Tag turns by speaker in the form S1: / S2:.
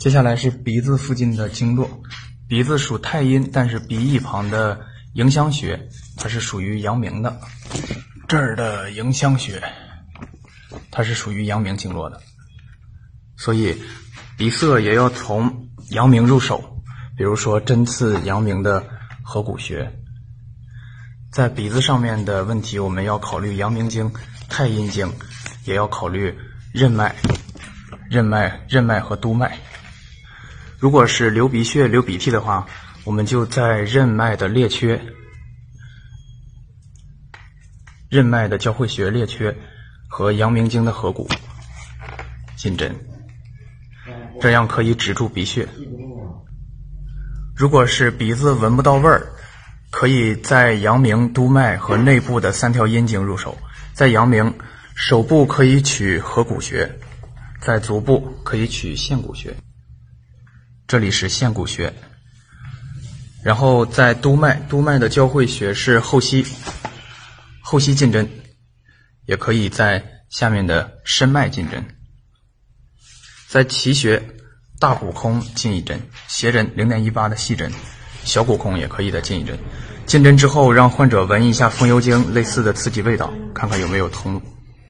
S1: 接下来是鼻子附近的经络，鼻子属太阴，但是鼻翼旁的迎香穴，它是属于阳明的。这儿的迎香穴，它是属于阳明经络的，所以鼻塞也要从阳明入手，比如说针刺阳明的合谷穴。在鼻子上面的问题，我们要考虑阳明经、太阴经，也要考虑任脉、任脉、任脉和督脉。如果是流鼻血、流鼻涕的话，我们就在任脉的列缺、任脉的交会穴列缺和阳明经的合谷进针，这样可以止住鼻血。如果是鼻子闻不到味儿，可以在阳明、督脉和内部的三条阴经入手。在阳明，手部可以取合谷穴；在足部可以取线谷穴。这里是线谷穴，然后在督脉，督脉的交汇穴是后溪，后溪进针，也可以在下面的深脉进针，在奇穴大骨空进一针，斜针零点一八的细针，小骨空也可以再进一针。进针之后，让患者闻一下风油精类似的刺激味道，看看有没有通路。